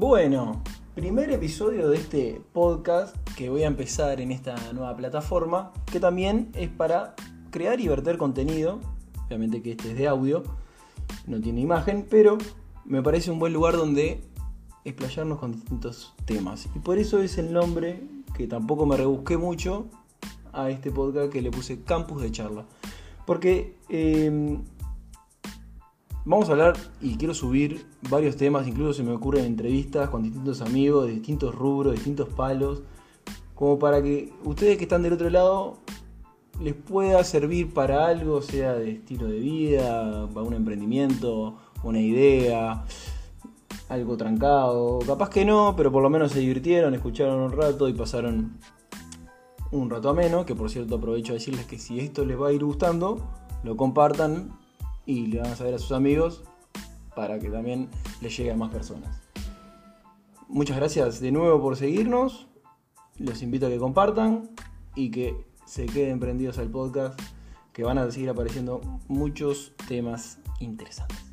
Bueno, primer episodio de este podcast que voy a empezar en esta nueva plataforma, que también es para crear y verter contenido. Obviamente que este es de audio, no tiene imagen, pero me parece un buen lugar donde explayarnos con distintos temas. Y por eso es el nombre que tampoco me rebusqué mucho a este podcast que le puse Campus de Charla. Porque eh, Vamos a hablar y quiero subir varios temas, incluso se me ocurren entrevistas con distintos amigos de distintos rubros, distintos palos, como para que ustedes que están del otro lado les pueda servir para algo, sea de estilo de vida, para un emprendimiento, una idea, algo trancado. Capaz que no, pero por lo menos se divirtieron, escucharon un rato y pasaron un rato ameno, que por cierto aprovecho a decirles que si esto les va a ir gustando, lo compartan y le van a saber a sus amigos para que también les llegue a más personas. Muchas gracias de nuevo por seguirnos. Los invito a que compartan y que se queden prendidos al podcast, que van a seguir apareciendo muchos temas interesantes.